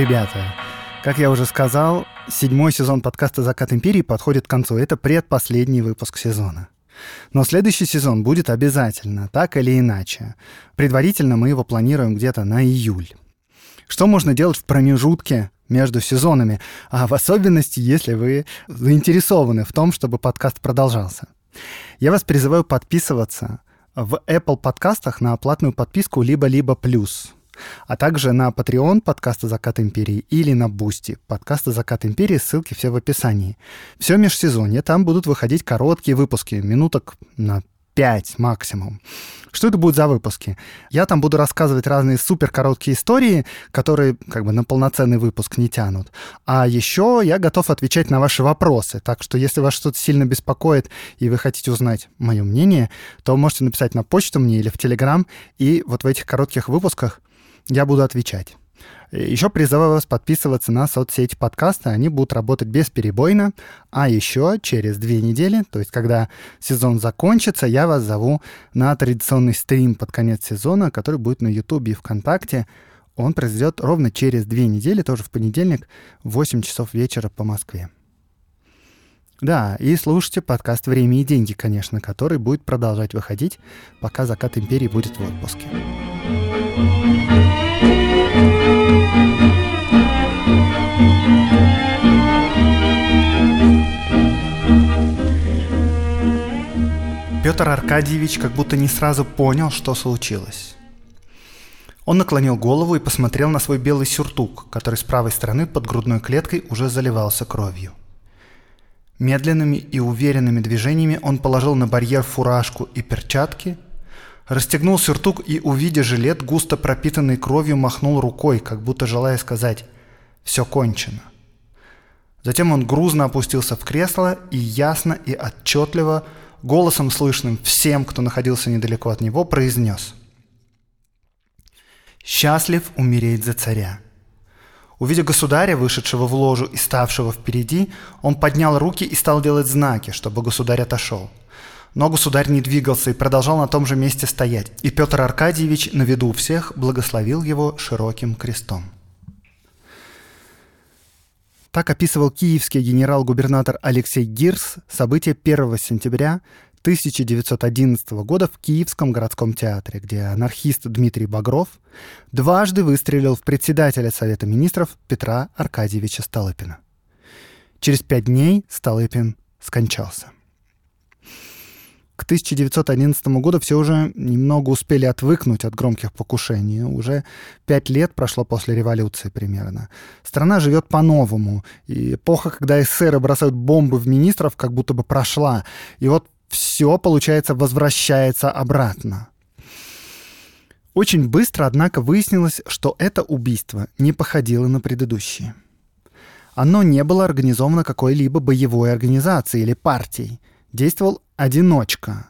Ребята, как я уже сказал, седьмой сезон подкаста «Закат империи» подходит к концу. Это предпоследний выпуск сезона. Но следующий сезон будет обязательно, так или иначе. Предварительно мы его планируем где-то на июль. Что можно делать в промежутке между сезонами, а в особенности, если вы заинтересованы в том, чтобы подкаст продолжался? Я вас призываю подписываться в Apple подкастах на платную подписку либо-либо плюс а также на Patreon подкаста «Закат империи» или на Boosty подкаста «Закат империи», ссылки все в описании. Все межсезонье, там будут выходить короткие выпуски, минуток на 5 максимум. Что это будет за выпуски? Я там буду рассказывать разные супер короткие истории, которые как бы на полноценный выпуск не тянут. А еще я готов отвечать на ваши вопросы. Так что если вас что-то сильно беспокоит и вы хотите узнать мое мнение, то можете написать на почту мне или в Телеграм. И вот в этих коротких выпусках я буду отвечать. Еще призываю вас подписываться на соцсети подкаста, они будут работать бесперебойно. А еще через две недели, то есть когда сезон закончится, я вас зову на традиционный стрим под конец сезона, который будет на YouTube и ВКонтакте. Он произойдет ровно через две недели, тоже в понедельник, в 8 часов вечера по Москве. Да, и слушайте подкаст «Время и деньги», конечно, который будет продолжать выходить, пока «Закат империи» будет в отпуске. Петр Аркадьевич как будто не сразу понял, что случилось. Он наклонил голову и посмотрел на свой белый сюртук, который с правой стороны под грудной клеткой уже заливался кровью. Медленными и уверенными движениями он положил на барьер фуражку и перчатки – Расстегнул сюртук и, увидя жилет, густо пропитанный кровью, махнул рукой, как будто желая сказать «все кончено». Затем он грузно опустился в кресло и ясно и отчетливо, голосом слышным всем, кто находился недалеко от него, произнес «Счастлив умереть за царя». Увидя государя, вышедшего в ложу и ставшего впереди, он поднял руки и стал делать знаки, чтобы государь отошел – но государь не двигался и продолжал на том же месте стоять, и Петр Аркадьевич на виду у всех благословил его широким крестом. Так описывал киевский генерал-губернатор Алексей Гирс события 1 сентября 1911 года в Киевском городском театре, где анархист Дмитрий Багров дважды выстрелил в председателя Совета министров Петра Аркадьевича Столыпина. Через пять дней Столыпин скончался. К 1911 году все уже немного успели отвыкнуть от громких покушений. Уже пять лет прошло после революции примерно. Страна живет по-новому. И эпоха, когда эсеры бросают бомбы в министров, как будто бы прошла. И вот все, получается, возвращается обратно. Очень быстро, однако, выяснилось, что это убийство не походило на предыдущие. Оно не было организовано какой-либо боевой организацией или партией. Действовал одиночка.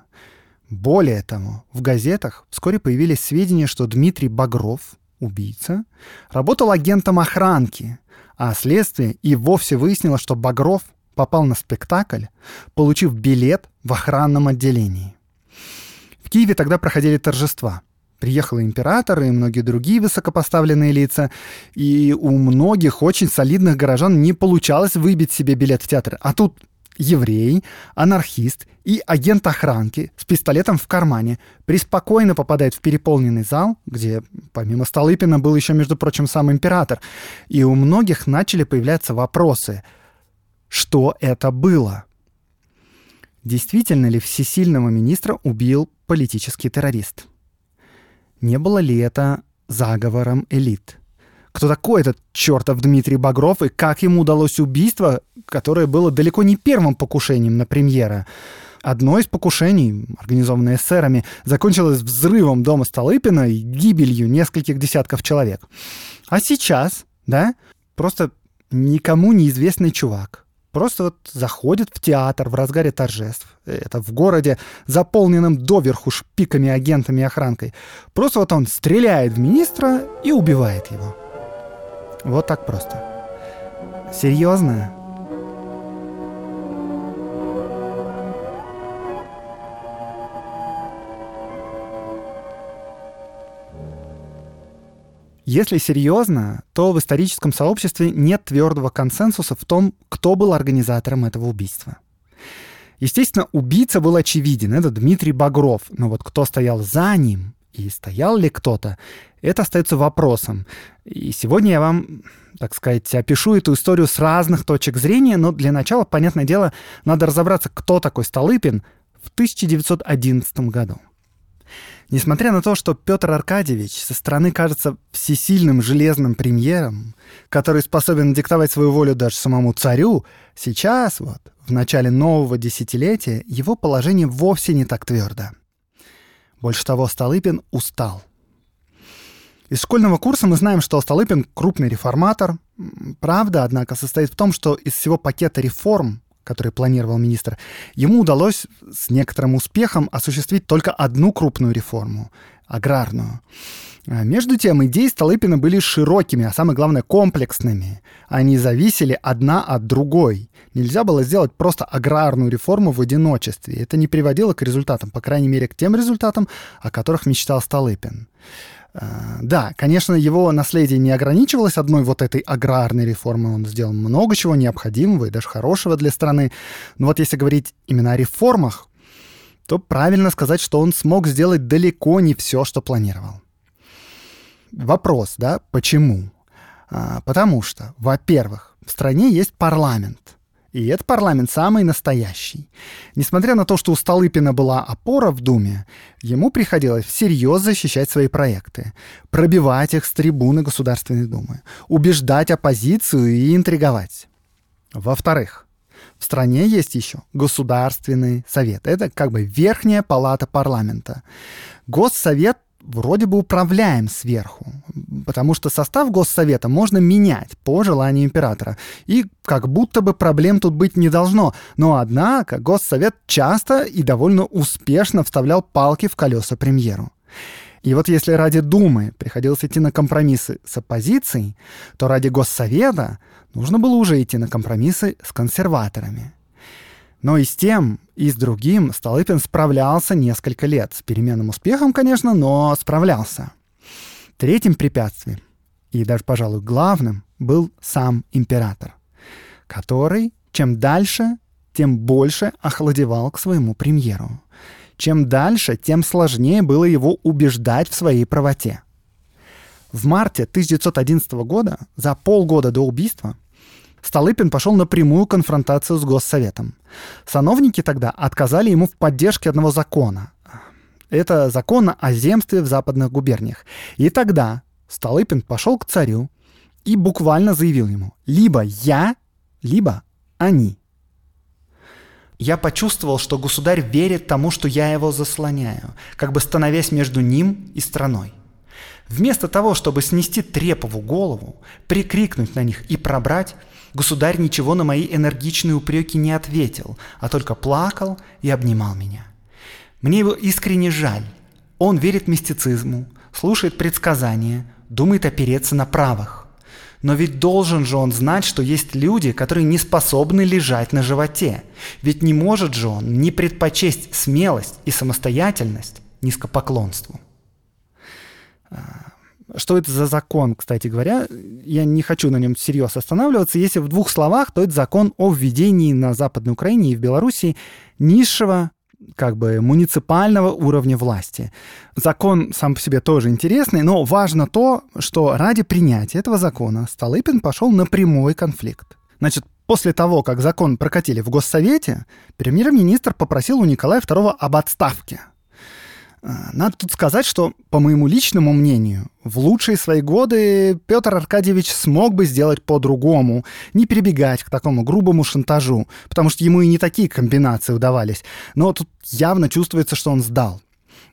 Более того, в газетах вскоре появились сведения, что Дмитрий Багров, убийца, работал агентом охранки, а следствие и вовсе выяснило, что Багров попал на спектакль, получив билет в охранном отделении. В Киеве тогда проходили торжества. Приехал император и многие другие высокопоставленные лица, и у многих очень солидных горожан не получалось выбить себе билет в театр. А тут еврей, анархист и агент охранки с пистолетом в кармане преспокойно попадает в переполненный зал, где помимо Столыпина был еще, между прочим, сам император, и у многих начали появляться вопросы, что это было? Действительно ли всесильного министра убил политический террорист? Не было ли это заговором элит? Кто такой этот чертов Дмитрий Багров и как ему удалось убийство, которое было далеко не первым покушением на премьера. Одно из покушений, организованное эсерами, закончилось взрывом дома Столыпина и гибелью нескольких десятков человек. А сейчас, да, просто никому неизвестный чувак просто вот заходит в театр в разгаре торжеств. Это в городе, заполненном доверху шпиками, агентами и охранкой. Просто вот он стреляет в министра и убивает его. Вот так просто. Серьезно? Если серьезно, то в историческом сообществе нет твердого консенсуса в том, кто был организатором этого убийства. Естественно, убийца был очевиден, это Дмитрий Багров, но вот кто стоял за ним и стоял ли кто-то, это остается вопросом. И сегодня я вам, так сказать, опишу эту историю с разных точек зрения, но для начала, понятное дело, надо разобраться, кто такой Столыпин в 1911 году. Несмотря на то, что Петр Аркадьевич со стороны кажется всесильным железным премьером, который способен диктовать свою волю даже самому царю, сейчас, вот, в начале нового десятилетия, его положение вовсе не так твердо. Больше того, Столыпин устал. Из школьного курса мы знаем, что Столыпин крупный реформатор. Правда, однако, состоит в том, что из всего пакета реформ, который планировал министр, ему удалось с некоторым успехом осуществить только одну крупную реформу — аграрную. А между тем, идеи Столыпина были широкими, а самое главное, комплексными. Они зависели одна от другой. Нельзя было сделать просто аграрную реформу в одиночестве. Это не приводило к результатам, по крайней мере, к тем результатам, о которых мечтал Столыпин. Э, да, конечно, его наследие не ограничивалось одной вот этой аграрной реформой. Он сделал много чего необходимого и даже хорошего для страны. Но вот если говорить именно о реформах, то правильно сказать, что он смог сделать далеко не все, что планировал. Вопрос, да, почему? А, потому что, во-первых, в стране есть парламент – и этот парламент самый настоящий. Несмотря на то, что у Столыпина была опора в Думе, ему приходилось всерьез защищать свои проекты, пробивать их с трибуны Государственной Думы, убеждать оппозицию и интриговать. Во-вторых, в стране есть еще Государственный совет. Это как бы верхняя палата парламента. Госсовет вроде бы управляем сверху, потому что состав Госсовета можно менять по желанию императора. И как будто бы проблем тут быть не должно. Но однако Госсовет часто и довольно успешно вставлял палки в колеса премьеру. И вот если ради Думы приходилось идти на компромиссы с оппозицией, то ради Госсовета нужно было уже идти на компромиссы с консерваторами. Но и с тем, и с другим Столыпин справлялся несколько лет. С переменным успехом, конечно, но справлялся. Третьим препятствием, и даже, пожалуй, главным, был сам император, который чем дальше, тем больше охладевал к своему премьеру. Чем дальше, тем сложнее было его убеждать в своей правоте. В марте 1911 года, за полгода до убийства, Столыпин пошел на прямую конфронтацию с Госсоветом. Сановники тогда отказали ему в поддержке одного закона. Это закон о земстве в западных губерниях. И тогда Столыпин пошел к царю и буквально заявил ему «Либо я, либо они». Я почувствовал, что государь верит тому, что я его заслоняю, как бы становясь между ним и страной. Вместо того, чтобы снести Трепову голову, прикрикнуть на них и пробрать, Государь ничего на мои энергичные упреки не ответил, а только плакал и обнимал меня. Мне его искренне жаль. Он верит мистицизму, слушает предсказания, думает опереться на правах. Но ведь должен же он знать, что есть люди, которые не способны лежать на животе. Ведь не может же он не предпочесть смелость и самостоятельность низкопоклонству. Что это за закон, кстати говоря? Я не хочу на нем всерьез останавливаться. Если в двух словах, то это закон о введении на Западной Украине и в Беларуси низшего как бы муниципального уровня власти. Закон сам по себе тоже интересный, но важно то, что ради принятия этого закона Столыпин пошел на прямой конфликт. Значит, после того, как закон прокатили в Госсовете, премьер-министр попросил у Николая II об отставке. А, надо тут сказать, что, по моему личному мнению, в лучшие свои годы Петр Аркадьевич смог бы сделать по-другому, не перебегать к такому грубому шантажу, потому что ему и не такие комбинации удавались. Но тут явно чувствуется, что он сдал.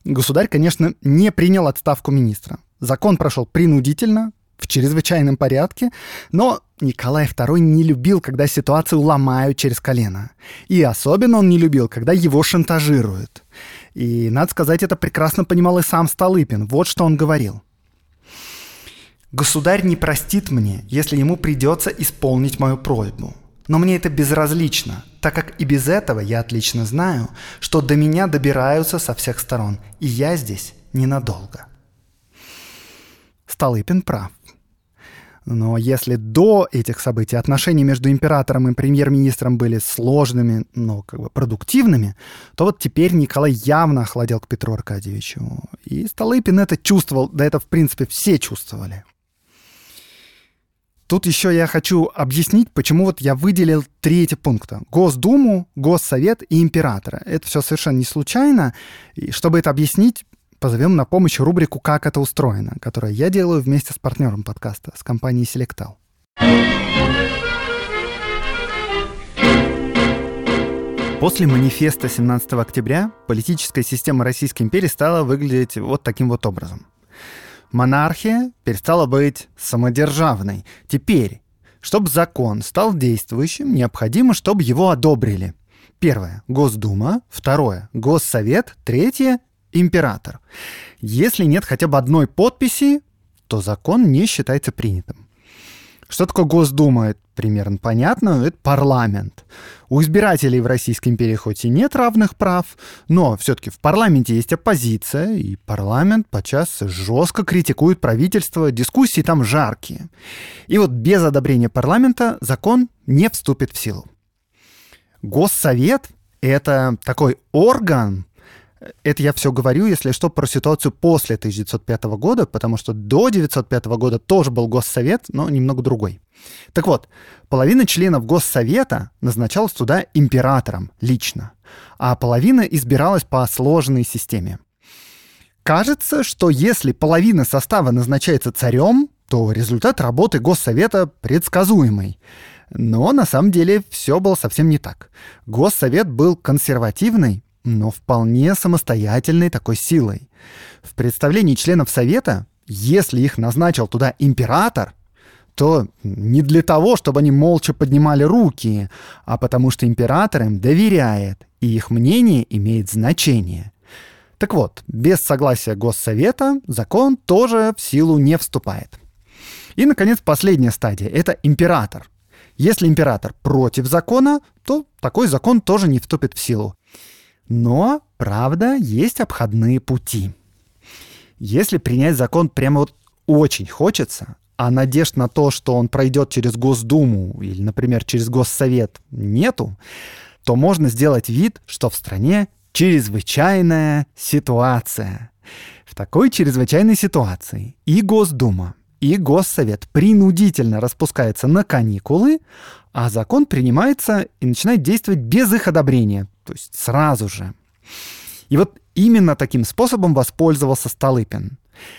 Государь, конечно, не принял отставку министра. Закон прошел принудительно, в чрезвычайном порядке, но Николай II не любил, когда ситуацию ломают через колено. И особенно он не любил, когда его шантажируют. И, надо сказать, это прекрасно понимал и сам Столыпин. Вот что он говорил. «Государь не простит мне, если ему придется исполнить мою просьбу. Но мне это безразлично, так как и без этого я отлично знаю, что до меня добираются со всех сторон, и я здесь ненадолго». Столыпин прав. Но если до этих событий отношения между императором и премьер-министром были сложными, но как бы продуктивными, то вот теперь Николай явно охладел к Петру Аркадьевичу. И Столыпин это чувствовал, да это в принципе все чувствовали. Тут еще я хочу объяснить, почему вот я выделил три эти пункта. Госдуму, Госсовет и императора. Это все совершенно не случайно. И чтобы это объяснить, позовем на помощь рубрику «Как это устроено», которую я делаю вместе с партнером подкаста, с компанией Selectal. После манифеста 17 октября политическая система Российской империи стала выглядеть вот таким вот образом. Монархия перестала быть самодержавной. Теперь, чтобы закон стал действующим, необходимо, чтобы его одобрили. Первое – Госдума. Второе – Госсовет. Третье император. Если нет хотя бы одной подписи, то закон не считается принятым. Что такое Госдума? Это примерно понятно. Это парламент. У избирателей в Российской империи хоть и нет равных прав, но все-таки в парламенте есть оппозиция, и парламент подчас жестко критикует правительство, дискуссии там жаркие. И вот без одобрения парламента закон не вступит в силу. Госсовет — это такой орган, это я все говорю, если что, про ситуацию после 1905 года, потому что до 1905 года тоже был Госсовет, но немного другой. Так вот, половина членов Госсовета назначалась туда императором лично, а половина избиралась по сложной системе. Кажется, что если половина состава назначается царем, то результат работы Госсовета предсказуемый. Но на самом деле все было совсем не так. Госсовет был консервативный, но вполне самостоятельной такой силой. В представлении членов Совета, если их назначил туда император, то не для того, чтобы они молча поднимали руки, а потому что император им доверяет, и их мнение имеет значение. Так вот, без согласия Госсовета закон тоже в силу не вступает. И, наконец, последняя стадия — это император. Если император против закона, то такой закон тоже не вступит в силу. Но, правда, есть обходные пути. Если принять закон прямо вот очень хочется, а надежд на то, что он пройдет через Госдуму или, например, через Госсовет нету, то можно сделать вид, что в стране чрезвычайная ситуация. В такой чрезвычайной ситуации и Госдума, и Госсовет принудительно распускаются на каникулы, а закон принимается и начинает действовать без их одобрения, то есть сразу же. И вот именно таким способом воспользовался Столыпин.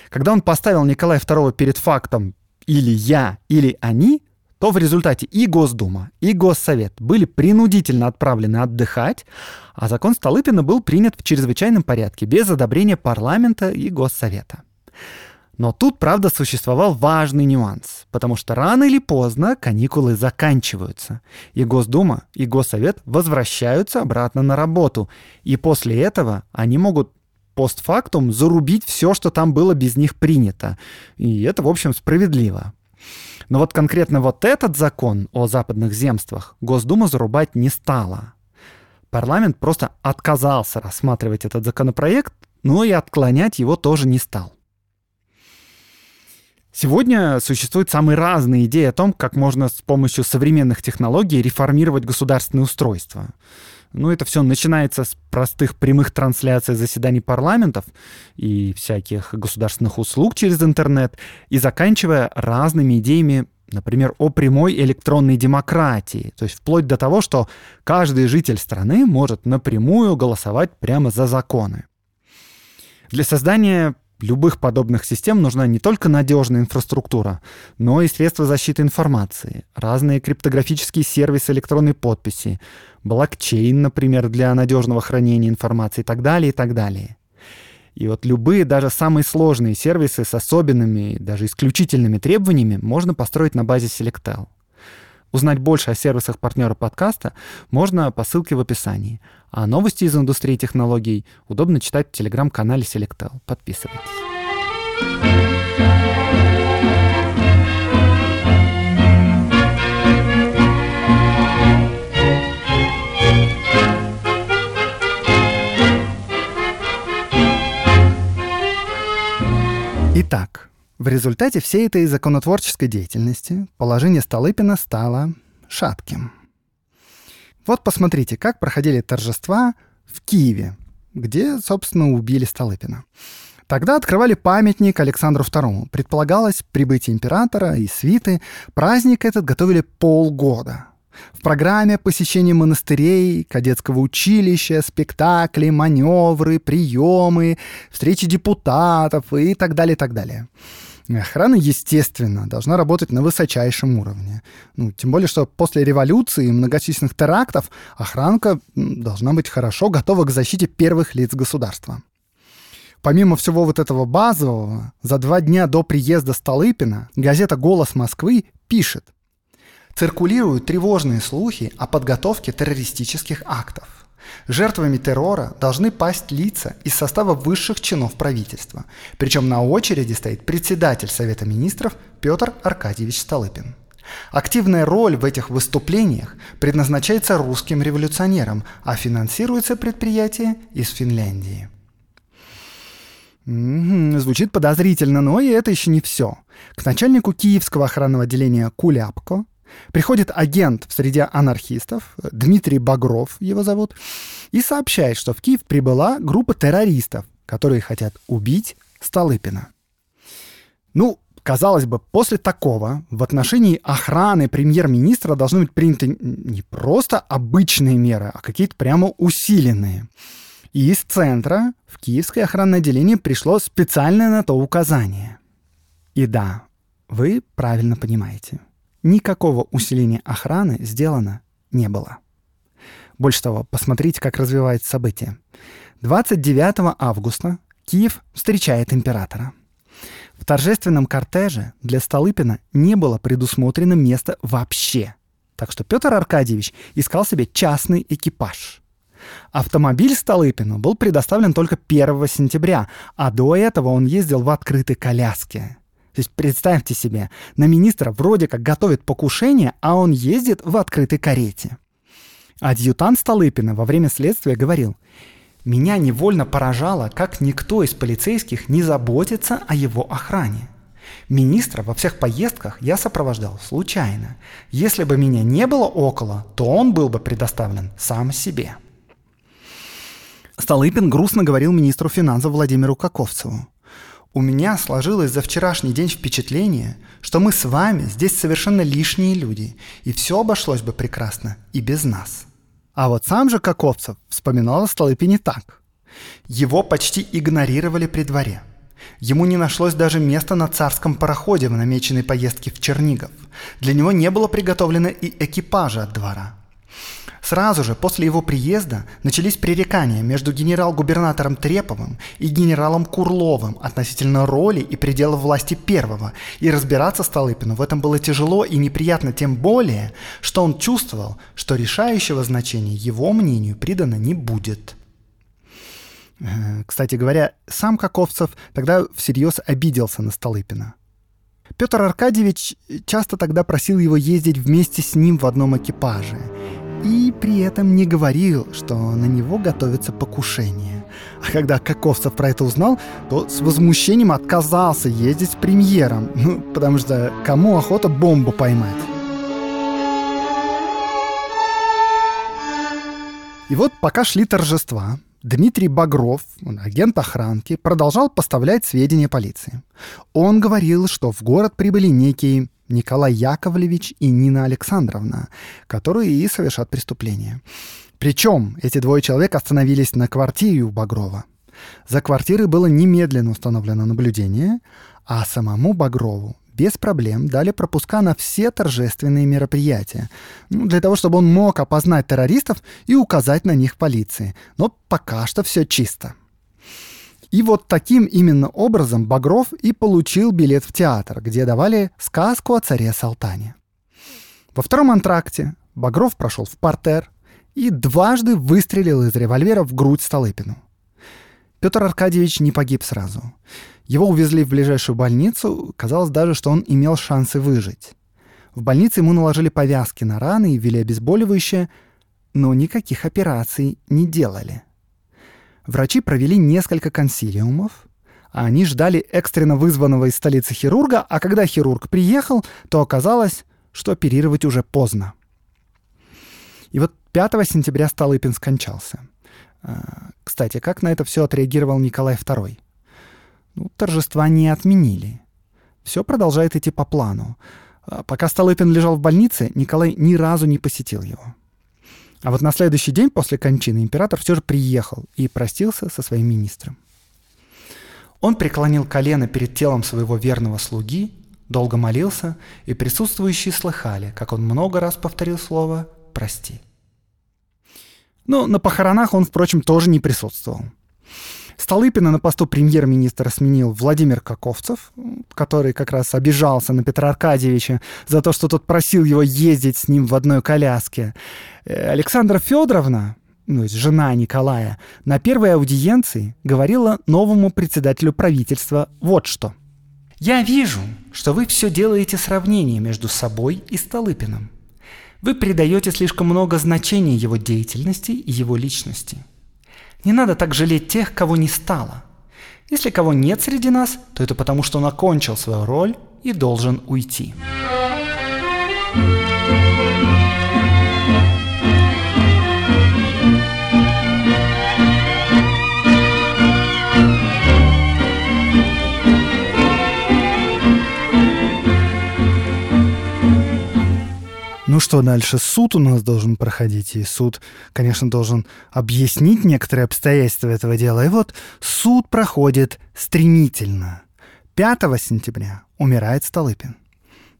Когда он поставил Николая II перед фактом «или я, или они», то в результате и Госдума, и Госсовет были принудительно отправлены отдыхать, а закон Столыпина был принят в чрезвычайном порядке, без одобрения парламента и Госсовета. Но тут, правда, существовал важный нюанс, потому что рано или поздно каникулы заканчиваются, и Госдума и Госсовет возвращаются обратно на работу, и после этого они могут постфактум зарубить все, что там было без них принято. И это, в общем, справедливо. Но вот конкретно вот этот закон о западных земствах Госдума зарубать не стала. Парламент просто отказался рассматривать этот законопроект, но и отклонять его тоже не стал. Сегодня существуют самые разные идеи о том, как можно с помощью современных технологий реформировать государственное устройство. Ну, это все начинается с простых прямых трансляций заседаний парламентов и всяких государственных услуг через интернет, и заканчивая разными идеями, например, о прямой электронной демократии, то есть вплоть до того, что каждый житель страны может напрямую голосовать прямо за законы. Для создания любых подобных систем нужна не только надежная инфраструктура, но и средства защиты информации, разные криптографические сервисы электронной подписи, блокчейн, например, для надежного хранения информации и так далее, и так далее. И вот любые, даже самые сложные сервисы с особенными, даже исключительными требованиями можно построить на базе Selectel. Узнать больше о сервисах партнера подкаста можно по ссылке в описании. А новости из индустрии технологий удобно читать в телеграм-канале Selectel. Подписывайтесь. Итак, в результате всей этой законотворческой деятельности положение Столыпина стало шатким. Вот посмотрите, как проходили торжества в Киеве, где, собственно, убили Столыпина. Тогда открывали памятник Александру II. Предполагалось прибытие императора и свиты. Праздник этот готовили полгода. В программе посещение монастырей, кадетского училища, спектакли, маневры, приемы, встречи депутатов и так далее, и так далее. Охрана, естественно, должна работать на высочайшем уровне. Ну, тем более, что после революции и многочисленных терактов охранка должна быть хорошо готова к защите первых лиц государства. Помимо всего вот этого базового, за два дня до приезда Столыпина газета «Голос Москвы» пишет – Циркулируют тревожные слухи о подготовке террористических актов. Жертвами террора должны пасть лица из состава высших чинов правительства. Причем на очереди стоит председатель Совета министров Петр Аркадьевич Столыпин. Активная роль в этих выступлениях предназначается русским революционерам, а финансируется предприятие из Финляндии. Звучит подозрительно, но и это еще не все. К начальнику Киевского охранного отделения Куляпко Приходит агент в среде анархистов, Дмитрий Багров его зовут, и сообщает, что в Киев прибыла группа террористов, которые хотят убить Столыпина. Ну, казалось бы, после такого в отношении охраны премьер-министра должны быть приняты не просто обычные меры, а какие-то прямо усиленные. И из центра в Киевское охранное отделение пришло специальное на то указание. И да, вы правильно понимаете никакого усиления охраны сделано не было. Больше того, посмотрите, как развивается событие. 29 августа Киев встречает императора. В торжественном кортеже для Столыпина не было предусмотрено места вообще. Так что Петр Аркадьевич искал себе частный экипаж. Автомобиль Столыпину был предоставлен только 1 сентября, а до этого он ездил в открытой коляске. То есть представьте себе, на министра вроде как готовят покушение, а он ездит в открытой карете. Адъютант Столыпина во время следствия говорил, «Меня невольно поражало, как никто из полицейских не заботится о его охране. Министра во всех поездках я сопровождал случайно. Если бы меня не было около, то он был бы предоставлен сам себе». Столыпин грустно говорил министру финансов Владимиру Каковцеву. У меня сложилось за вчерашний день впечатление, что мы с вами здесь совершенно лишние люди, и все обошлось бы прекрасно и без нас. А вот сам же Каковцев вспоминал о Столыпине так. Его почти игнорировали при дворе. Ему не нашлось даже места на царском пароходе в намеченной поездке в Чернигов. Для него не было приготовлено и экипажа от двора. Сразу же после его приезда начались пререкания между генерал-губернатором Треповым и генералом Курловым относительно роли и пределов власти первого, и разбираться Столыпину в этом было тяжело и неприятно тем более, что он чувствовал, что решающего значения его мнению придано не будет. Э, кстати говоря, сам Каковцев тогда всерьез обиделся на Столыпина. Петр Аркадьевич часто тогда просил его ездить вместе с ним в одном экипаже – и при этом не говорил, что на него готовится покушение. А когда Каковцев про это узнал, то с возмущением отказался ездить с премьером, ну, потому что кому охота бомбу поймать? И вот пока шли торжества, Дмитрий Багров, агент охранки, продолжал поставлять сведения полиции. Он говорил, что в город прибыли некие Николай Яковлевич и Нина Александровна, которые и совершат преступление. Причем эти двое человек остановились на квартире у Багрова. За квартирой было немедленно установлено наблюдение, а самому Багрову без проблем дали пропуска на все торжественные мероприятия, ну, для того, чтобы он мог опознать террористов и указать на них полиции. Но пока что все чисто. И вот таким именно образом Багров и получил билет в театр, где давали сказку о царе Салтане. Во втором антракте Багров прошел в портер и дважды выстрелил из револьвера в грудь Столыпину. Петр Аркадьевич не погиб сразу. Его увезли в ближайшую больницу, казалось даже, что он имел шансы выжить. В больнице ему наложили повязки на раны и ввели обезболивающее, но никаких операций не делали. Врачи провели несколько консилиумов, а они ждали экстренно вызванного из столицы хирурга, а когда хирург приехал, то оказалось, что оперировать уже поздно. И вот 5 сентября Столыпин скончался. А, кстати, как на это все отреагировал Николай II? Ну, торжества не отменили. Все продолжает идти по плану. А, пока Столыпин лежал в больнице, Николай ни разу не посетил его. А вот на следующий день после кончины император все же приехал и простился со своим министром. Он преклонил колено перед телом своего верного слуги, долго молился, и присутствующие слыхали, как он много раз повторил слово «прости». Но на похоронах он, впрочем, тоже не присутствовал. Столыпина на посту премьер-министра сменил Владимир Каковцев, который как раз обижался на Петра Аркадьевича за то, что тот просил его ездить с ним в одной коляске. Э, Александра Федоровна, ну, жена Николая, на первой аудиенции говорила новому председателю правительства вот что. «Я вижу, что вы все делаете сравнение между собой и Столыпиным. Вы придаете слишком много значения его деятельности и его личности. Не надо так жалеть тех, кого не стало. Если кого нет среди нас, то это потому, что он окончил свою роль и должен уйти. Ну что дальше? Суд у нас должен проходить, и суд, конечно, должен объяснить некоторые обстоятельства этого дела. И вот суд проходит стремительно. 5 сентября умирает Столыпин.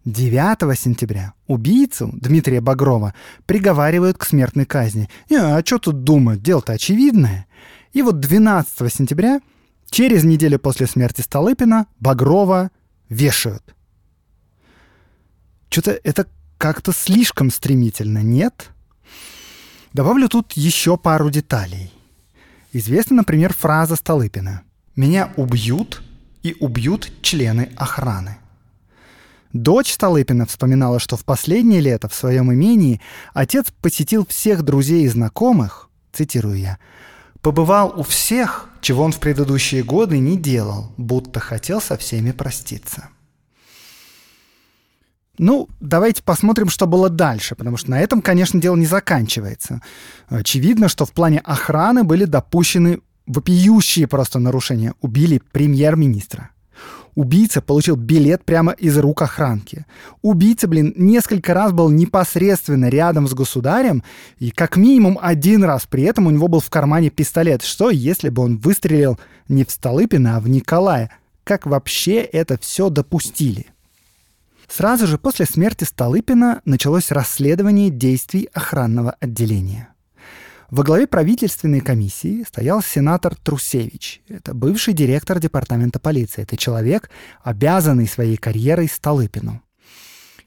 9 сентября убийцу Дмитрия Багрова приговаривают к смертной казни. Не, а что тут думать, дело-то очевидное. И вот 12 сентября, через неделю после смерти Столыпина, Багрова вешают. Что-то это как-то слишком стремительно, нет? Добавлю тут еще пару деталей. Известна, например, фраза Столыпина «Меня убьют и убьют члены охраны». Дочь Столыпина вспоминала, что в последнее лето в своем имении отец посетил всех друзей и знакомых, цитирую я, «побывал у всех, чего он в предыдущие годы не делал, будто хотел со всеми проститься». Ну, давайте посмотрим, что было дальше, потому что на этом, конечно, дело не заканчивается. Очевидно, что в плане охраны были допущены вопиющие просто нарушения. Убили премьер-министра. Убийца получил билет прямо из рук охранки. Убийца, блин, несколько раз был непосредственно рядом с государем, и как минимум один раз при этом у него был в кармане пистолет. Что, если бы он выстрелил не в Столыпина, а в Николая? Как вообще это все допустили? Сразу же после смерти Столыпина началось расследование действий охранного отделения. Во главе правительственной комиссии стоял сенатор Трусевич. Это бывший директор департамента полиции. Это человек, обязанный своей карьерой Столыпину.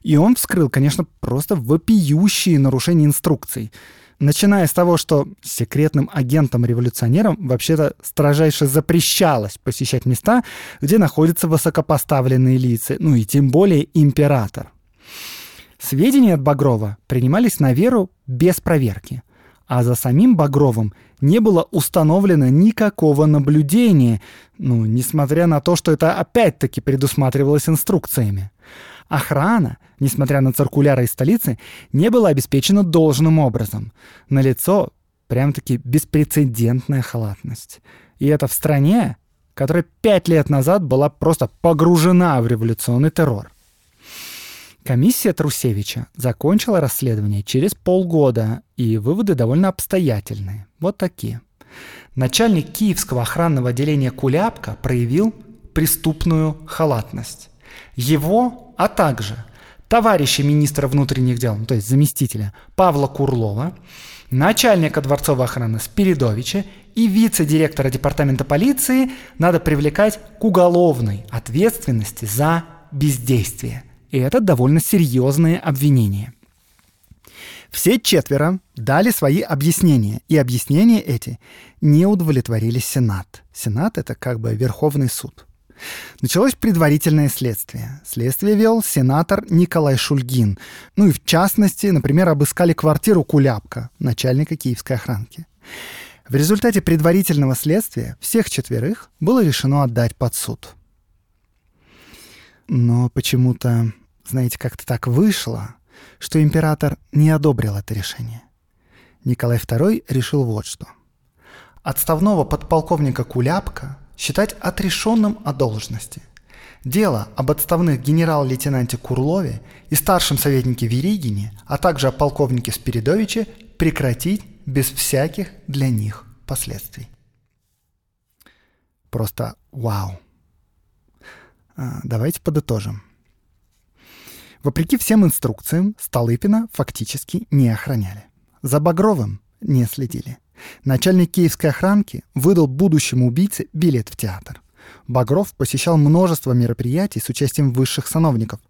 И он вскрыл, конечно, просто вопиющие нарушения инструкций – Начиная с того, что секретным агентам-революционерам вообще-то строжайше запрещалось посещать места, где находятся высокопоставленные лица, ну и тем более император. Сведения от Багрова принимались на веру без проверки, а за самим Багровым не было установлено никакого наблюдения, ну, несмотря на то, что это опять-таки предусматривалось инструкциями. Охрана, несмотря на циркуляры из столицы, не была обеспечена должным образом. На лицо прям-таки беспрецедентная халатность. И это в стране, которая пять лет назад была просто погружена в революционный террор. Комиссия Трусевича закончила расследование через полгода, и выводы довольно обстоятельные. Вот такие. Начальник Киевского охранного отделения Куляпка проявил преступную халатность. Его, а также товарища министра внутренних дел, ну, то есть заместителя Павла Курлова, начальника дворцовой охраны Спиридовича и вице-директора департамента полиции надо привлекать к уголовной ответственности за бездействие. И это довольно серьезные обвинения. Все четверо дали свои объяснения, и объяснения эти не удовлетворили Сенат. Сенат — это как бы Верховный суд. Началось предварительное следствие. Следствие вел сенатор Николай Шульгин. Ну и в частности, например, обыскали квартиру Куляпка, начальника киевской охранки. В результате предварительного следствия всех четверых было решено отдать под суд. Но почему-то, знаете, как-то так вышло, что император не одобрил это решение. Николай II решил вот что. Отставного подполковника Куляпка считать отрешенным от должности. Дело об отставных генерал-лейтенанте Курлове и старшем советнике Веригине, а также о полковнике Спиридовиче прекратить без всяких для них последствий. Просто вау. А, давайте подытожим. Вопреки всем инструкциям, Столыпина фактически не охраняли. За Багровым не следили. Начальник киевской охранки выдал будущему убийце билет в театр. Багров посещал множество мероприятий с участием высших сановников,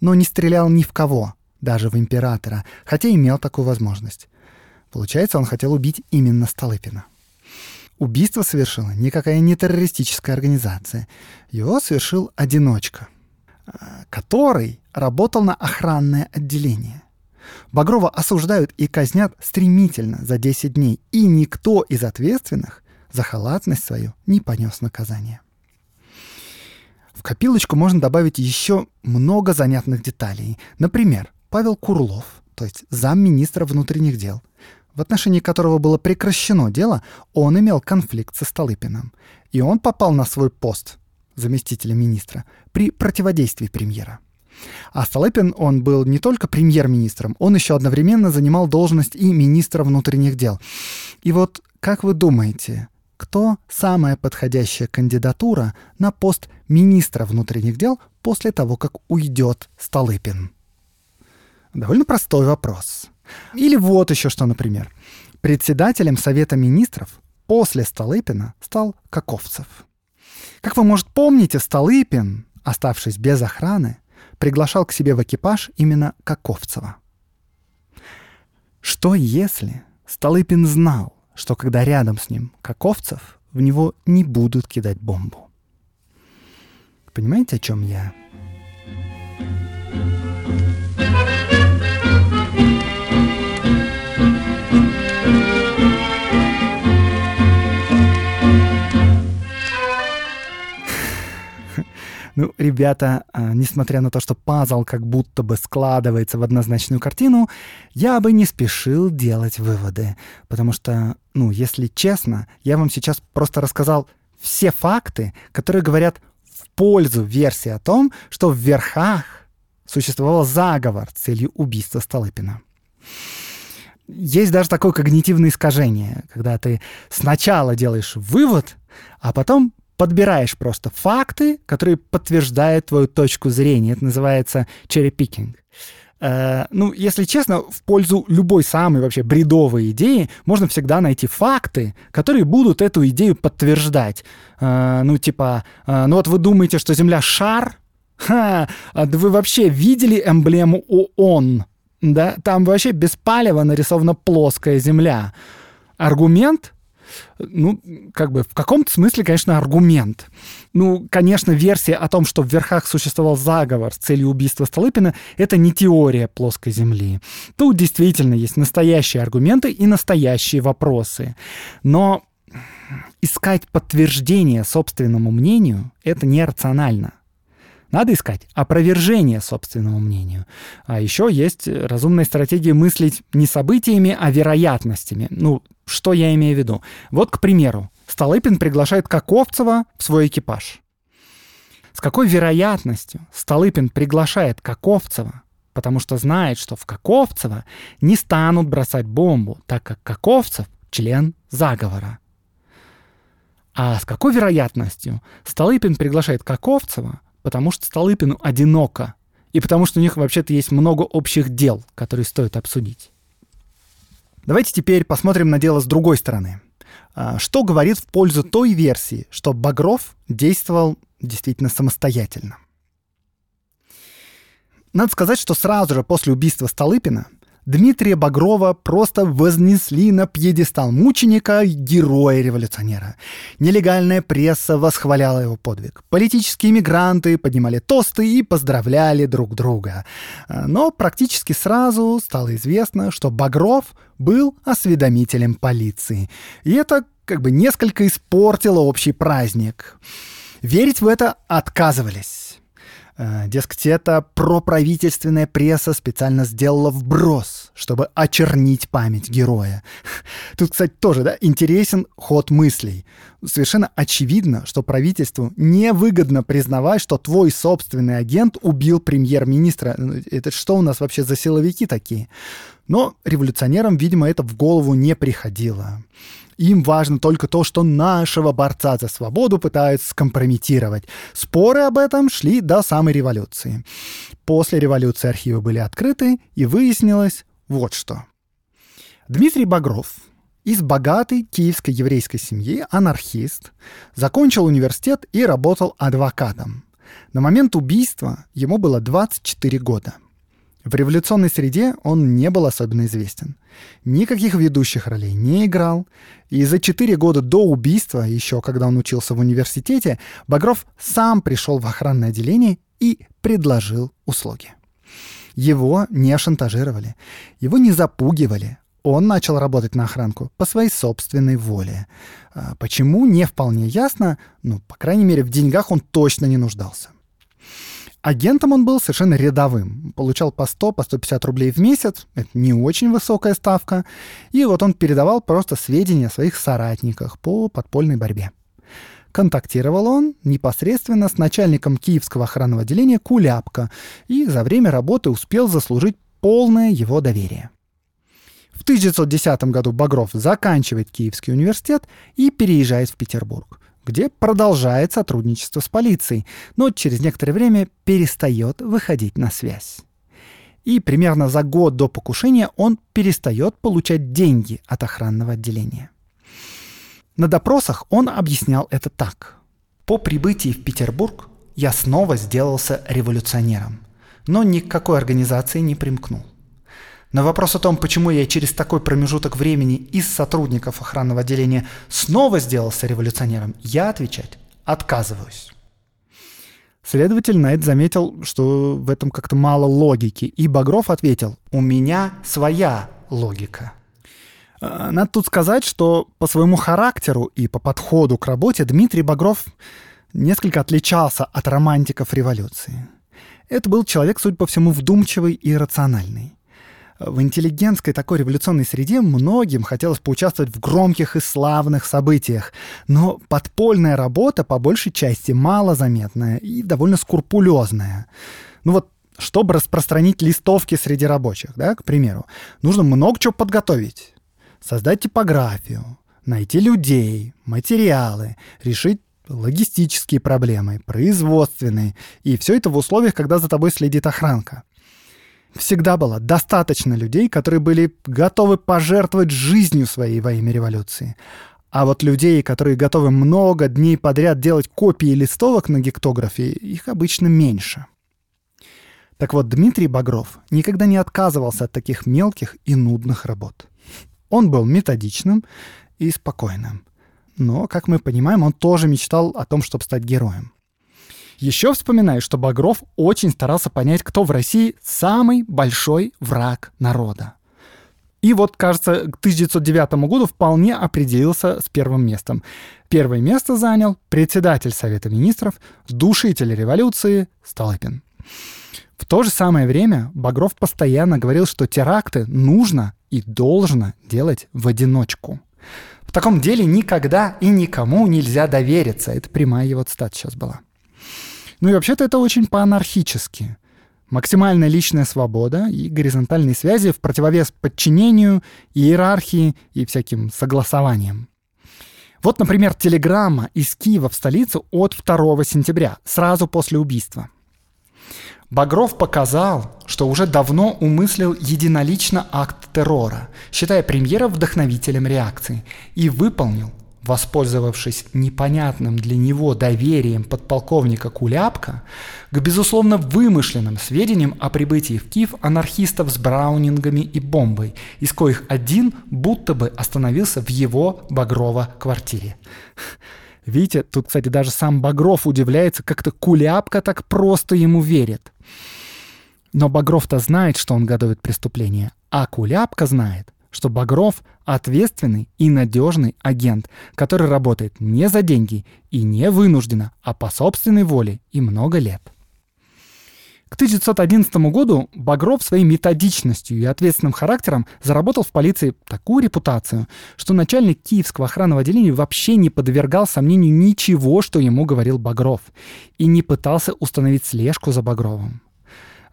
но не стрелял ни в кого, даже в императора, хотя имел такую возможность. Получается, он хотел убить именно Столыпина. Убийство совершила никакая не террористическая организация. Его совершил одиночка, а, который работал на охранное отделение. Багрова осуждают и казнят стремительно за 10 дней, и никто из ответственных за халатность свою не понес наказание. В копилочку можно добавить еще много занятных деталей. Например, Павел Курлов, то есть замминистра внутренних дел, в отношении которого было прекращено дело, он имел конфликт со Столыпиным. И он попал на свой пост заместителя министра при противодействии премьера. А Столыпин, он был не только премьер-министром, он еще одновременно занимал должность и министра внутренних дел. И вот как вы думаете, кто самая подходящая кандидатура на пост министра внутренних дел после того, как уйдет Столыпин? Довольно простой вопрос. Или вот еще что, например. Председателем Совета министров после Столыпина стал Каковцев. Как вы, может, помните, Столыпин, оставшись без охраны, приглашал к себе в экипаж именно Каковцева. Что если Столыпин знал, что когда рядом с ним Каковцев, в него не будут кидать бомбу? Понимаете, о чем я? Ну, ребята, а, несмотря на то, что пазл как будто бы складывается в однозначную картину, я бы не спешил делать выводы. Потому что, ну, если честно, я вам сейчас просто рассказал все факты, которые говорят в пользу версии о том, что в верхах существовал заговор с целью убийства Столыпина. Есть даже такое когнитивное искажение, когда ты сначала делаешь вывод, а потом подбираешь просто факты, которые подтверждают твою точку зрения. Это называется cherry-picking. Uh, ну, если честно, в пользу любой самой вообще бредовой идеи можно всегда найти факты, которые будут эту идею подтверждать. Uh, ну, типа, uh, ну вот вы думаете, что Земля шар? Ха, а вы вообще видели эмблему ООН? Да, там вообще без палева нарисована плоская Земля. Аргумент? Ну, как бы в каком-то смысле, конечно, аргумент. Ну, конечно, версия о том, что в верхах существовал заговор с целью убийства Столыпина, это не теория плоской Земли. Тут действительно есть настоящие аргументы и настоящие вопросы. Но искать подтверждение собственному мнению — это нерационально. Надо искать опровержение собственному мнению. А еще есть разумная стратегия мыслить не событиями, а вероятностями. Ну, что я имею в виду? Вот, к примеру, Столыпин приглашает Каковцева в свой экипаж. С какой вероятностью Столыпин приглашает Каковцева, потому что знает, что в Каковцева не станут бросать бомбу, так как Каковцев — член заговора. А с какой вероятностью Столыпин приглашает Каковцева, потому что Столыпину одиноко, и потому что у них вообще-то есть много общих дел, которые стоит обсудить. Давайте теперь посмотрим на дело с другой стороны. а, что говорит в пользу той версии, что Багров действовал действительно самостоятельно. Надо сказать, что сразу же после убийства Столыпина Дмитрия Багрова просто вознесли на пьедестал мученика героя-революционера. Нелегальная пресса восхваляла его подвиг. Политические мигранты поднимали тосты и поздравляли друг друга. Но практически сразу стало известно, что Багров был осведомителем полиции. И это как бы несколько испортило общий праздник. Верить в это отказывались. Э, дескать, это проправительственная пресса специально сделала вброс, чтобы очернить память героя. Тут, кстати, тоже да, интересен ход мыслей. Совершенно очевидно, что правительству невыгодно признавать, что твой собственный агент убил премьер-министра. Ну, это что у нас вообще за силовики такие? Но революционерам, видимо, это в голову не приходило. Им важно только то, что нашего борца за свободу пытаются скомпрометировать. Споры об этом шли до самой революции. После революции архивы были открыты, и выяснилось вот что. Дмитрий Багров из богатой киевской еврейской семьи, анархист, закончил университет и работал адвокатом. На момент убийства ему было 24 года – в революционной среде он не был особенно известен. Никаких ведущих ролей не играл. И за четыре года до убийства, еще когда он учился в университете, Багров сам пришел в охранное отделение и предложил услуги. Его не шантажировали, его не запугивали. Он начал работать на охранку по своей собственной воле. А почему, не вполне ясно, но, по крайней мере, в деньгах он точно не нуждался. Агентом он был совершенно рядовым. Получал по 100, по 150 рублей в месяц. Это не очень высокая ставка. И вот он передавал просто сведения о своих соратниках по подпольной борьбе. Контактировал он непосредственно с начальником Киевского охранного отделения Куляпка и за время работы успел заслужить полное его доверие. В 1910 году Багров заканчивает Киевский университет и переезжает в Петербург где продолжает сотрудничество с полицией, но через некоторое время перестает выходить на связь. И примерно за год до покушения он перестает получать деньги от охранного отделения. На допросах он объяснял это так. «По прибытии в Петербург я снова сделался революционером, но ни к какой организации не примкнул. На вопрос о том, почему я через такой промежуток времени из сотрудников охранного отделения снова сделался революционером, я отвечать отказываюсь. Следователь Найт заметил, что в этом как-то мало логики, и Багров ответил, у меня своя логика. А, надо тут сказать, что по своему характеру и по подходу к работе Дмитрий Багров несколько отличался от романтиков революции. Это был человек, судя по всему, вдумчивый и рациональный в интеллигентской такой революционной среде многим хотелось поучаствовать в громких и славных событиях, но подпольная работа по большей части малозаметная и довольно скрупулезная. Ну вот чтобы распространить листовки среди рабочих, да, к примеру, нужно много чего подготовить. Создать типографию, найти людей, материалы, решить логистические проблемы, производственные. И все это в условиях, когда за тобой следит охранка всегда было достаточно людей, которые были готовы пожертвовать жизнью своей во имя революции. А вот людей, которые готовы много дней подряд делать копии листовок на гектографе, их обычно меньше. Так вот, Дмитрий Багров никогда не отказывался от таких мелких и нудных работ. Он был методичным и спокойным. Но, как мы понимаем, он тоже мечтал о том, чтобы стать героем. Еще вспоминаю, что Багров очень старался понять, кто в России самый большой враг народа. И вот, кажется, к 1909 году вполне определился с первым местом. Первое место занял председатель Совета министров, душитель революции Столыпин. В то же самое время Багров постоянно говорил, что теракты нужно и должно делать в одиночку. В таком деле никогда и никому нельзя довериться. Это прямая его цитата сейчас была. Ну и вообще-то это очень по-анархически. Максимальная личная свобода и горизонтальные связи в противовес подчинению, иерархии и всяким согласованиям. Вот, например, телеграмма из Киева в столицу от 2 сентября, сразу после убийства. Багров показал, что уже давно умыслил единолично акт террора, считая премьера вдохновителем реакции, и выполнил, воспользовавшись непонятным для него доверием подполковника Куляпка, к безусловно вымышленным сведениям о прибытии в Киев анархистов с браунингами и бомбой, из коих один будто бы остановился в его Багрова квартире. Видите, тут, кстати, даже сам Багров удивляется, как-то Куляпка так просто ему верит. Но Багров-то знает, что он готовит преступление, а Куляпка знает, что Багров — ответственный и надежный агент, который работает не за деньги и не вынужденно, а по собственной воле и много лет. К 1911 году Багров своей методичностью и ответственным характером заработал в полиции такую репутацию, что начальник Киевского охранного отделения вообще не подвергал сомнению ничего, что ему говорил Багров, и не пытался установить слежку за Багровым.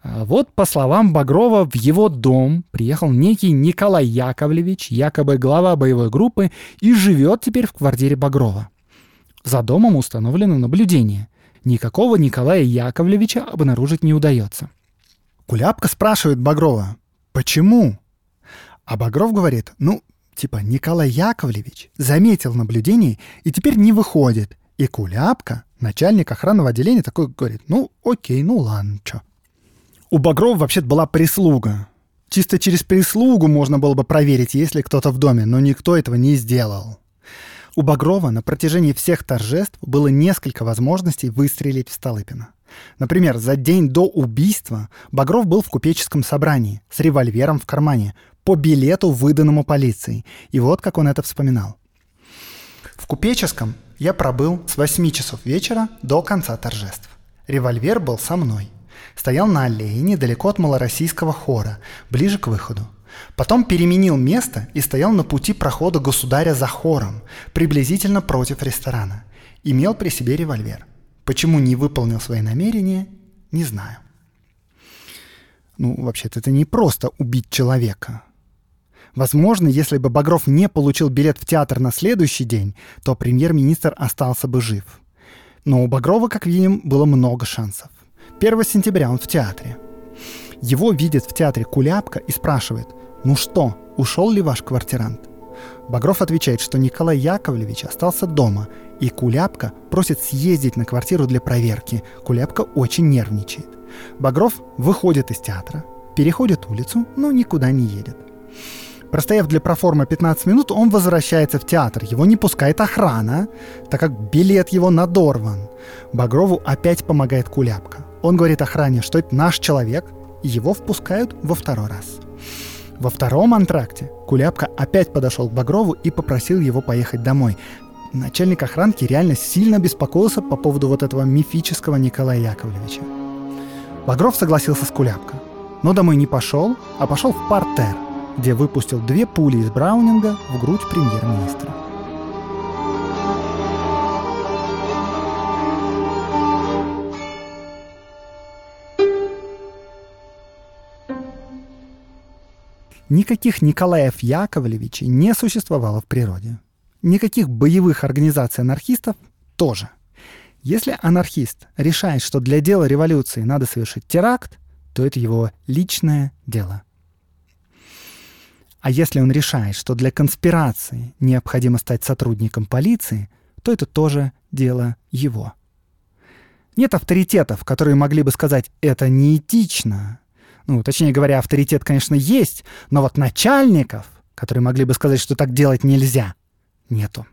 А вот, по словам Багрова, в его дом приехал некий Николай Яковлевич, якобы глава боевой группы, и живет теперь в квартире Багрова. За домом установлено наблюдение никакого Николая Яковлевича обнаружить не удается. Куляпка спрашивает Багрова, почему? А Багров говорит, ну, типа, Николай Яковлевич заметил наблюдение и теперь не выходит. И Куляпка, начальник охранного отделения, такой говорит, ну, окей, ну ладно, чё. У Багрова вообще-то была прислуга. Чисто через прислугу можно было бы проверить, есть ли кто-то в доме, но никто этого не сделал. У Багрова на протяжении всех торжеств было несколько возможностей выстрелить в Столыпина. Например, за день до убийства Багров был в купеческом собрании с револьвером в кармане по билету, выданному полицией. И вот как он это вспоминал. В купеческом я пробыл с 8 часов вечера до конца торжеств. Револьвер был со мной. Стоял на аллее недалеко от малороссийского хора, ближе к выходу. Потом переменил место и стоял на пути прохода государя за хором, приблизительно против ресторана. Имел при себе револьвер. Почему не выполнил свои намерения, не знаю. Ну, вообще-то это не просто убить человека. Возможно, если бы Багров не получил билет в театр на следующий день, то премьер-министр остался бы жив. Но у Багрова, как видим, было много шансов. 1 сентября он в театре. Его видит в театре Куляпка и спрашивает – «Ну что, ушел ли ваш квартирант?» Багров отвечает, что Николай Яковлевич остался дома, и Куляпка просит съездить на квартиру для проверки. Куляпка очень нервничает. Багров выходит из театра, переходит улицу, но никуда не едет. Простояв для проформы 15 минут, он возвращается в театр. Его не пускает охрана, так как билет его надорван. Багрову опять помогает Куляпка. Он говорит охране, что это наш человек, и его впускают во второй раз. Во втором антракте Куляпка опять подошел к Багрову и попросил его поехать домой. Начальник охранки реально сильно беспокоился по поводу вот этого мифического Николая Яковлевича. Багров согласился с Куляпко, но домой не пошел, а пошел в партер, где выпустил две пули из Браунинга в грудь премьер-министра. Никаких Николаев Яковлевичей не существовало в природе. Никаких боевых организаций анархистов тоже. Если анархист решает, что для дела революции надо совершить теракт, то это его личное дело. А если он решает, что для конспирации необходимо стать сотрудником полиции, то это тоже дело его. Нет авторитетов, которые могли бы сказать «это неэтично», ну, точнее говоря, авторитет, конечно, есть, но вот начальников, которые могли бы сказать, что так делать нельзя, нету.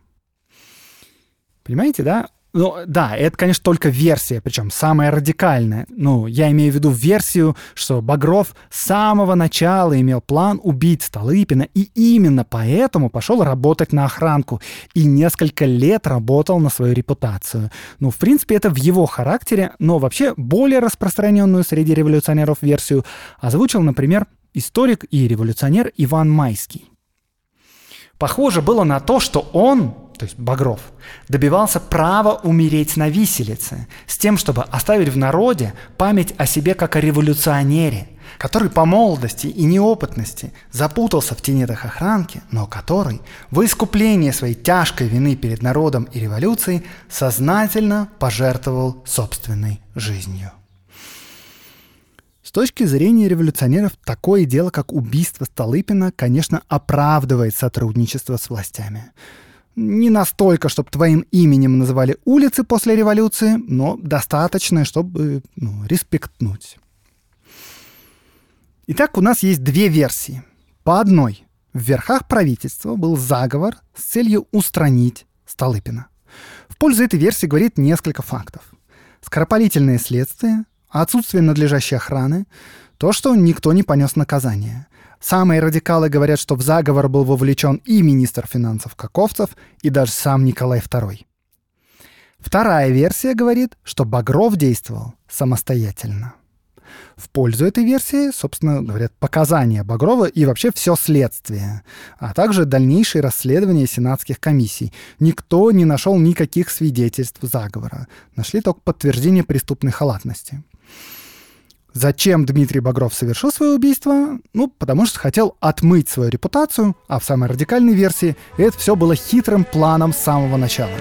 Понимаете, да? Ну, да, это, конечно, только версия, причем самая радикальная. Ну, я имею в виду версию, что Багров с самого начала имел план убить Столыпина, и именно поэтому пошел работать на охранку и несколько лет работал на свою репутацию. Ну, в принципе, это в его характере, но вообще более распространенную среди революционеров версию озвучил, например, историк и революционер Иван Майский. Похоже было на то, что он то есть Багров, добивался права умереть на виселице, с тем, чтобы оставить в народе память о себе как о революционере, который по молодости и неопытности запутался в тенетах охранки, но который во искупление своей тяжкой вины перед народом и революцией сознательно пожертвовал собственной жизнью. С точки зрения революционеров, такое дело, как убийство Столыпина, конечно, оправдывает сотрудничество с властями. Не настолько, чтобы твоим именем называли улицы после революции, но достаточно, чтобы ну, респектнуть. Итак, у нас есть две версии. По одной, в верхах правительства был заговор с целью устранить Столыпина. В пользу этой версии говорит несколько фактов. Скоропалительное следствие, отсутствие надлежащей охраны, то, что никто не понес наказание. Самые радикалы говорят, что в заговор был вовлечен и министр финансов Каковцев, и даже сам Николай II. Вторая версия говорит, что Багров действовал самостоятельно. В пользу этой версии, собственно, говорят показания Багрова и вообще все следствие, а также дальнейшие расследования сенатских комиссий. Никто не нашел никаких свидетельств заговора. Нашли только подтверждение преступной халатности. Зачем Дмитрий Багров совершил свое убийство? Ну, потому что хотел отмыть свою репутацию, а в самой радикальной версии это все было хитрым планом с самого начала.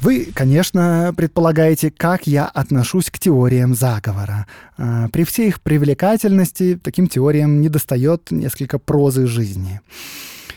Вы, конечно, предполагаете, как я отношусь к теориям заговора. А, при всей их привлекательности таким теориям недостает несколько прозы жизни.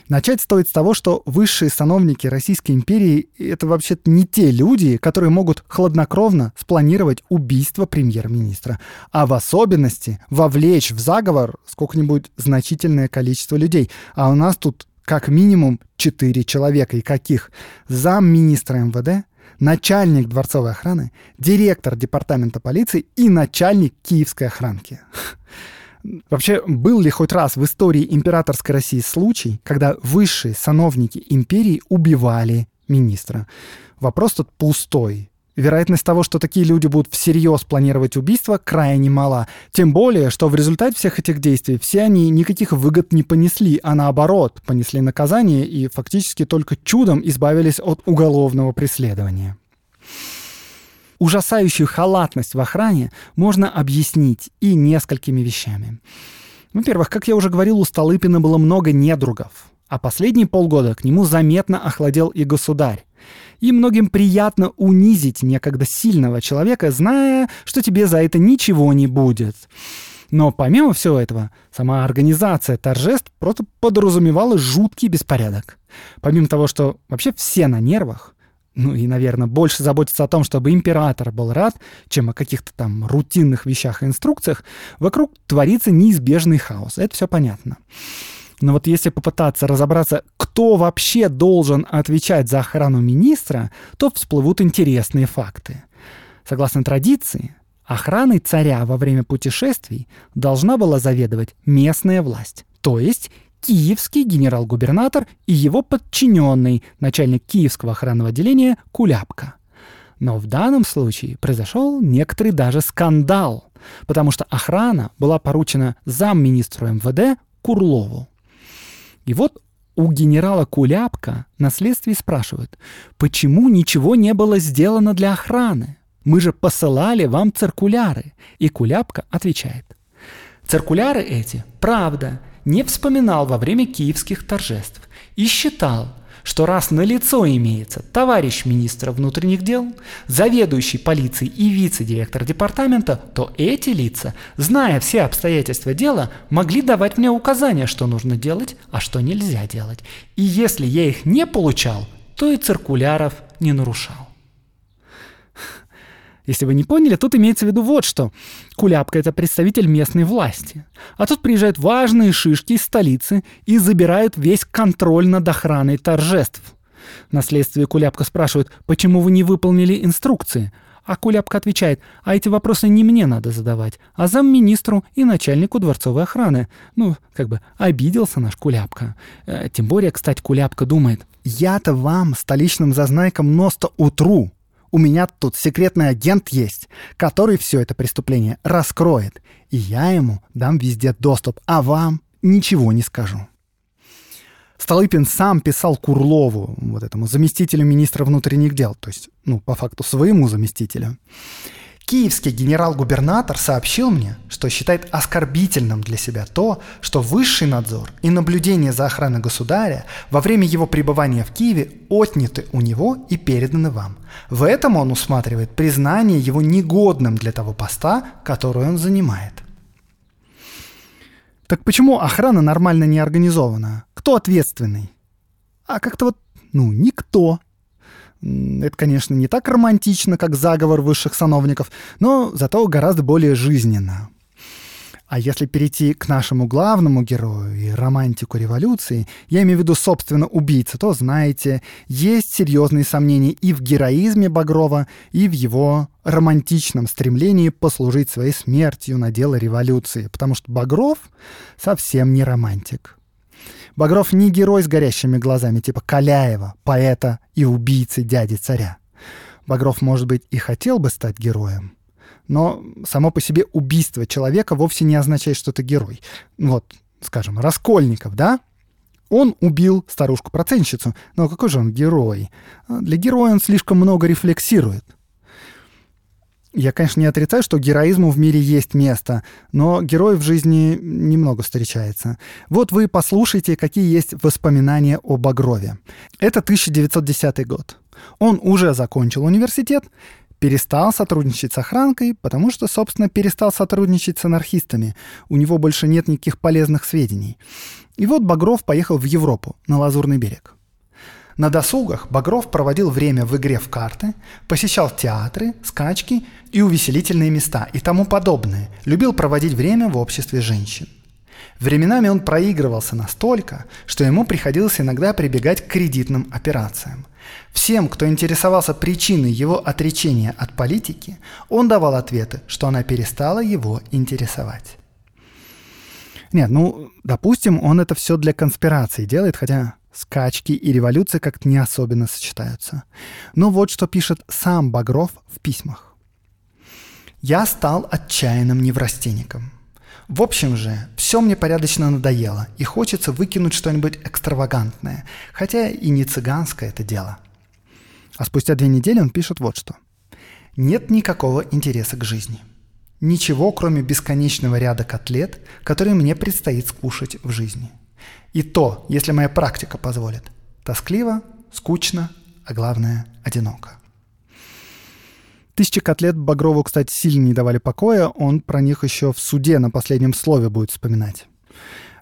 Начать стоит с того, что высшие сановники Российской империи — это вообще-то не те люди, которые могут хладнокровно спланировать убийство премьер-министра, а в особенности вовлечь в заговор сколько-нибудь значительное количество людей. А у нас тут как минимум четыре человека. И каких? Замминистра МВД, начальник дворцовой охраны, директор департамента полиции и начальник киевской охранки. Вообще, был ли хоть раз в истории императорской России случай, когда высшие сановники империи убивали министра? Вопрос тут пустой. Вероятность того, что такие люди будут всерьез планировать убийство, крайне мала. Тем более, что в результате всех этих действий все они никаких выгод не понесли, а наоборот, понесли наказание и фактически только чудом избавились от уголовного преследования. Ужасающую халатность в охране можно объяснить и несколькими вещами. Во-первых, как я уже говорил, у Столыпина было много недругов, а последние полгода к нему заметно охладел и государь. И многим приятно унизить некогда сильного человека, зная, что тебе за это ничего не будет. Но помимо всего этого, сама организация торжеств просто подразумевала жуткий беспорядок. Помимо того, что вообще все на нервах, ну и, наверное, больше заботиться о том, чтобы император был рад, чем о каких-то там рутинных вещах и инструкциях, вокруг творится неизбежный хаос. Это все понятно. Но вот если попытаться разобраться, кто вообще должен отвечать за охрану министра, то всплывут интересные факты. Согласно традиции, охраной царя во время путешествий должна была заведовать местная власть, то есть киевский генерал-губернатор и его подчиненный, начальник киевского охранного отделения Куляпка. Но в данном случае произошел некоторый даже скандал, потому что охрана была поручена замминистру МВД Курлову. И вот у генерала Куляпка на следствии спрашивают, почему ничего не было сделано для охраны? Мы же посылали вам циркуляры. И Куляпка отвечает. Циркуляры эти, правда, не вспоминал во время киевских торжеств и считал, что раз на лицо имеется товарищ министра внутренних дел, заведующий полицией и вице-директор департамента, то эти лица, зная все обстоятельства дела, могли давать мне указания, что нужно делать, а что нельзя делать. И если я их не получал, то и циркуляров не нарушал. Если вы не поняли, тут имеется в виду вот что. Куляпка — это представитель местной власти. А тут приезжают важные шишки из столицы и забирают весь контроль над охраной торжеств. На следствии Куляпка спрашивают, почему вы не выполнили инструкции? А Куляпка отвечает, а эти вопросы не мне надо задавать, а замминистру и начальнику дворцовой охраны. Ну, как бы обиделся наш Куляпка. Э, тем более, кстати, Куляпка думает, я-то вам, столичным зазнайкам, нос-то утру у меня тут секретный агент есть, который все это преступление раскроет, и я ему дам везде доступ, а вам ничего не скажу. Столыпин сам писал Курлову, вот этому заместителю министра внутренних дел, то есть, ну, по факту своему заместителю. Киевский генерал-губернатор сообщил мне, что считает оскорбительным для себя то, что высший надзор и наблюдение за охраной государя во время его пребывания в Киеве отняты у него и переданы вам. В этом он усматривает признание его негодным для того поста, который он занимает. Так почему охрана нормально не организована? Кто ответственный? А как-то вот, ну, никто. Это, конечно, не так романтично, как заговор высших сановников, но зато гораздо более жизненно. А если перейти к нашему главному герою и романтику революции, я имею в виду, собственно, убийца, то, знаете, есть серьезные сомнения и в героизме Багрова, и в его романтичном стремлении послужить своей смертью на дело революции, потому что Багров совсем не романтик. Багров не герой с горящими глазами, типа Каляева, поэта и убийцы дяди царя. Багров, может быть, и хотел бы стать героем, но само по себе убийство человека вовсе не означает, что ты герой. Вот, скажем, Раскольников, да? Он убил старушку-процентщицу, но какой же он герой? Для героя он слишком много рефлексирует. Я, конечно, не отрицаю, что героизму в мире есть место, но героев в жизни немного встречается. Вот вы послушайте, какие есть воспоминания о Багрове. Это 1910 год. Он уже закончил университет, перестал сотрудничать с охранкой, потому что, собственно, перестал сотрудничать с анархистами. У него больше нет никаких полезных сведений. И вот Багров поехал в Европу, на Лазурный берег. На досугах Багров проводил время в игре в карты, посещал театры, скачки и увеселительные места и тому подобное, любил проводить время в обществе женщин. Временами он проигрывался настолько, что ему приходилось иногда прибегать к кредитным операциям. Всем, кто интересовался причиной его отречения от политики, он давал ответы, что она перестала его интересовать. Нет, ну, допустим, он это все для конспирации делает, хотя скачки и революция как-то не особенно сочетаются. Но вот что пишет сам Багров в письмах. «Я стал отчаянным неврастенником. В общем же, все мне порядочно надоело, и хочется выкинуть что-нибудь экстравагантное, хотя и не цыганское это дело». А спустя две недели он пишет вот что. «Нет никакого интереса к жизни. Ничего, кроме бесконечного ряда котлет, которые мне предстоит скушать в жизни – и то, если моя практика позволит. Тоскливо, скучно, а главное – одиноко. Тысячи котлет Багрову, кстати, сильно не давали покоя, он про них еще в суде на последнем слове будет вспоминать.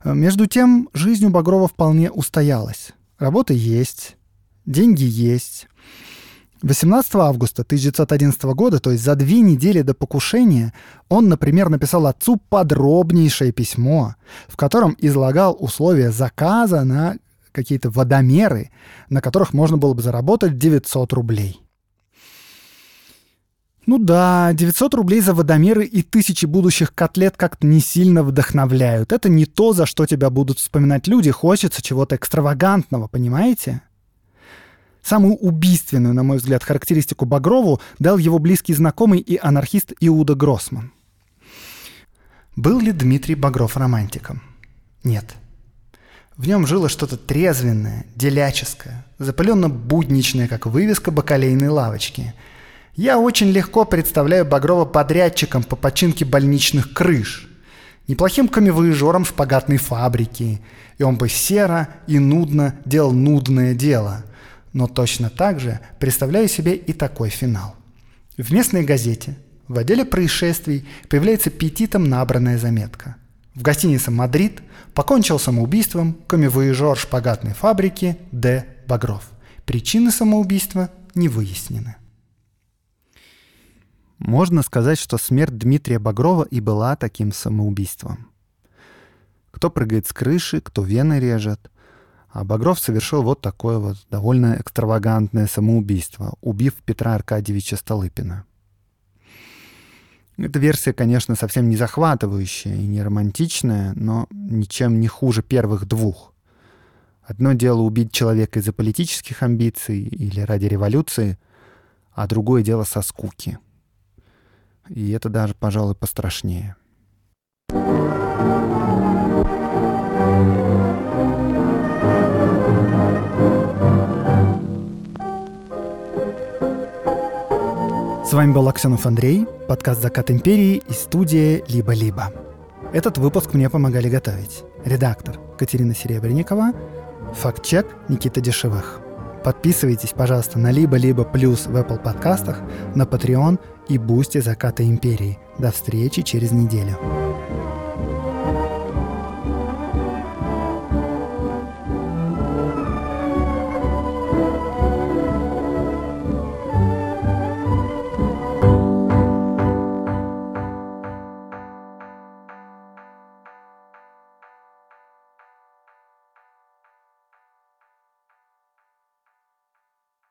Между тем, жизнь у Багрова вполне устоялась. Работа есть, деньги есть, 18 августа 1911 года, то есть за две недели до покушения, он, например, написал отцу подробнейшее письмо, в котором излагал условия заказа на какие-то водомеры, на которых можно было бы заработать 900 рублей. Ну да, 900 рублей за водомеры и тысячи будущих котлет как-то не сильно вдохновляют. Это не то, за что тебя будут вспоминать люди. Хочется чего-то экстравагантного, понимаете? Самую убийственную, на мой взгляд, характеристику Багрову дал его близкий знакомый и анархист Иуда Гроссман. Был ли Дмитрий Багров романтиком? Нет. В нем жило что-то трезвенное, деляческое, запыленно-будничное, как вывеска бакалейной лавочки. Я очень легко представляю Багрова подрядчиком по починке больничных крыш, неплохим камевоежором шпагатной фабрики, и он бы серо и нудно делал нудное дело – но точно так же представляю себе и такой финал. В местной газете в отделе происшествий появляется петитом набранная заметка. В гостинице «Мадрид» покончил самоубийством камевоежор шпагатной фабрики Д. Багров. Причины самоубийства не выяснены. Можно сказать, что смерть Дмитрия Багрова и была таким самоубийством. Кто прыгает с крыши, кто вены режет, а Багров совершил вот такое вот довольно экстравагантное самоубийство, убив Петра Аркадьевича Столыпина. Эта версия, конечно, совсем не захватывающая и не романтичная, но ничем не хуже первых двух. Одно дело убить человека из-за политических амбиций или ради революции, а другое дело со скуки. И это даже, пожалуй, пострашнее. С вами был Аксенов Андрей, подкаст «Закат империи» и студия «Либо-либо». Этот выпуск мне помогали готовить редактор Катерина Серебренникова, факт-чек Никита Дешевых. Подписывайтесь, пожалуйста, на «Либо-либо плюс» в Apple подкастах, на Patreon и Boosty «Заката империи». До встречи через неделю.